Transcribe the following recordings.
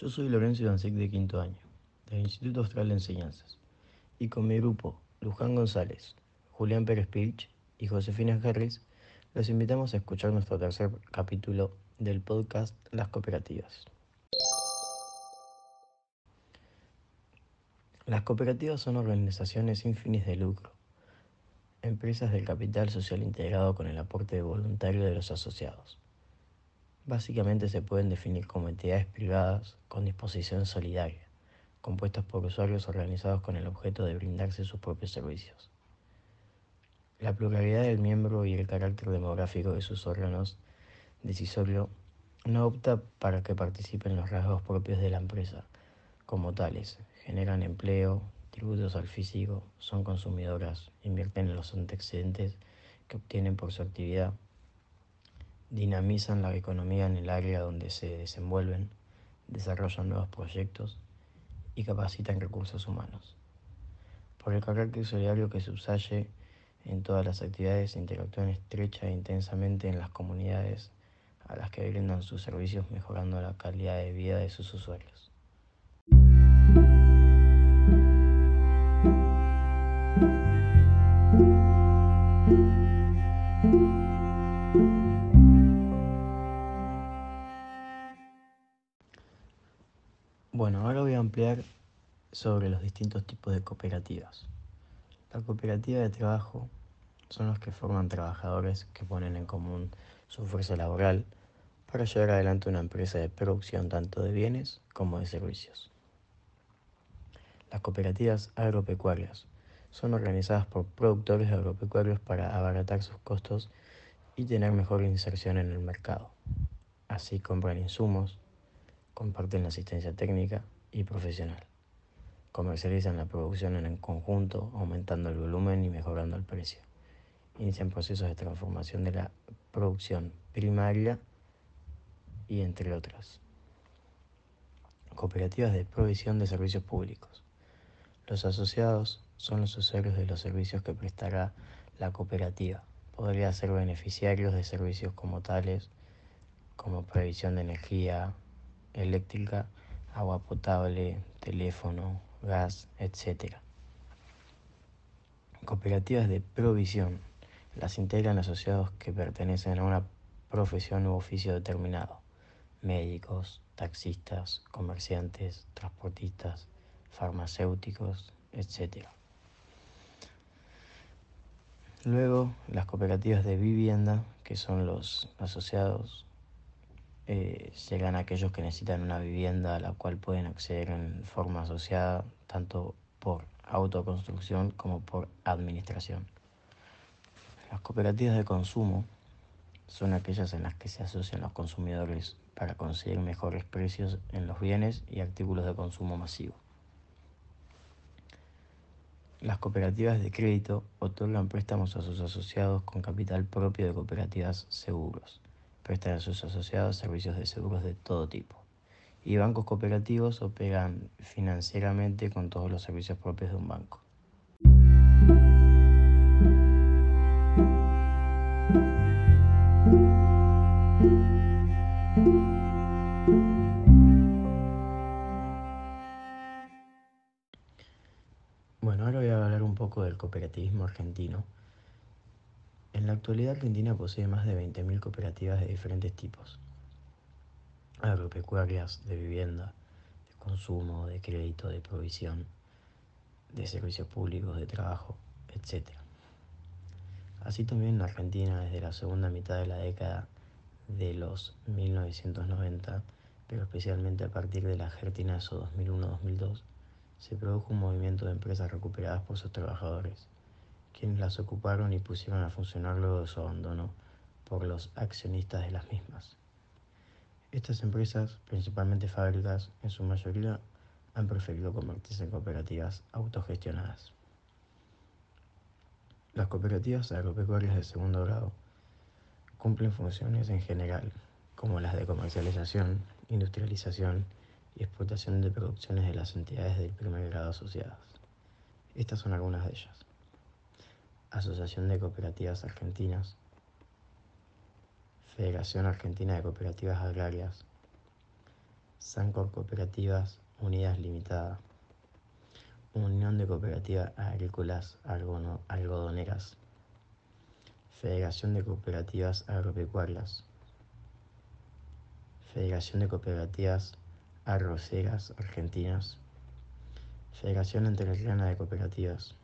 Yo soy Lorenzo Ivansek de quinto año, del Instituto Austral de Enseñanzas, y con mi grupo, Luján González, Julián Pérez Pirch y Josefina Harris, los invitamos a escuchar nuestro tercer capítulo del podcast Las Cooperativas. Las cooperativas son organizaciones sin fines de lucro, empresas del capital social integrado con el aporte voluntario de los asociados. Básicamente se pueden definir como entidades privadas con disposición solidaria, compuestas por usuarios organizados con el objeto de brindarse sus propios servicios. La pluralidad del miembro y el carácter demográfico de sus órganos decisorio no opta para que participen los rasgos propios de la empresa como tales. Generan empleo, tributos al físico, son consumidoras, invierten en los antecedentes que obtienen por su actividad dinamizan la economía en el área donde se desenvuelven, desarrollan nuevos proyectos y capacitan recursos humanos. Por el carácter solidario que subsaye en todas las actividades, interactúan estrecha e intensamente en las comunidades a las que brindan sus servicios, mejorando la calidad de vida de sus usuarios. Sobre los distintos tipos de cooperativas. La cooperativa de trabajo son los que forman trabajadores que ponen en común su fuerza laboral para llevar adelante una empresa de producción tanto de bienes como de servicios. Las cooperativas agropecuarias son organizadas por productores agropecuarios para abaratar sus costos y tener mejor inserción en el mercado. Así compran insumos, comparten la asistencia técnica y profesional. Comercializan la producción en el conjunto, aumentando el volumen y mejorando el precio. Inician procesos de transformación de la producción primaria y entre otras. Cooperativas de provisión de servicios públicos. Los asociados son los usuarios de los servicios que prestará la cooperativa. Podría ser beneficiarios de servicios como tales, como provisión de energía, eléctrica, agua potable, teléfono, gas, etc. Cooperativas de provisión las integran asociados que pertenecen a una profesión u oficio determinado, médicos, taxistas, comerciantes, transportistas, farmacéuticos, etc. Luego, las cooperativas de vivienda, que son los asociados eh, llegan aquellos que necesitan una vivienda a la cual pueden acceder en forma asociada, tanto por autoconstrucción como por administración. Las cooperativas de consumo son aquellas en las que se asocian los consumidores para conseguir mejores precios en los bienes y artículos de consumo masivo. Las cooperativas de crédito otorgan préstamos a sus asociados con capital propio de cooperativas seguros prestan a sus asociados servicios de seguros de todo tipo. Y bancos cooperativos operan financieramente con todos los servicios propios de un banco. Bueno, ahora voy a hablar un poco del cooperativismo argentino en la actualidad Argentina posee más de 20.000 cooperativas de diferentes tipos. Agropecuarias, de vivienda, de consumo, de crédito, de provisión, de servicios públicos, de trabajo, etc. Así también en Argentina desde la segunda mitad de la década de los 1990, pero especialmente a partir de la Gertinazo 2001-2002, se produjo un movimiento de empresas recuperadas por sus trabajadores quienes las ocuparon y pusieron a funcionar luego de su abandono por los accionistas de las mismas. Estas empresas, principalmente fábricas, en su mayoría han preferido convertirse en cooperativas autogestionadas. Las cooperativas agropecuarias de segundo grado cumplen funciones en general, como las de comercialización, industrialización y explotación de producciones de las entidades del primer grado asociadas. Estas son algunas de ellas. Asociación de Cooperativas Argentinas, Federación Argentina de Cooperativas Agrarias, Sancor Cooperativas Unidas Limitada, Unión de Cooperativas Agrícolas Algodoneras, Federación de Cooperativas Agropecuarias, Federación de Cooperativas Arroceras Argentinas, Federación Entrerriana de Cooperativas,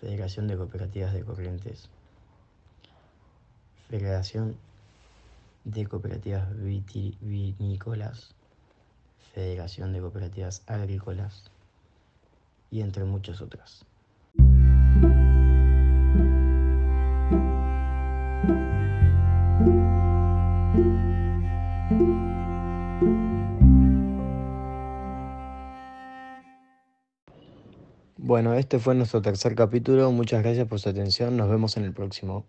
Federación de Cooperativas de Corrientes, Federación de Cooperativas Vinícolas, Federación de Cooperativas Agrícolas. Y entre muchas otras. Bueno, este fue nuestro tercer capítulo. Muchas gracias por su atención. Nos vemos en el próximo.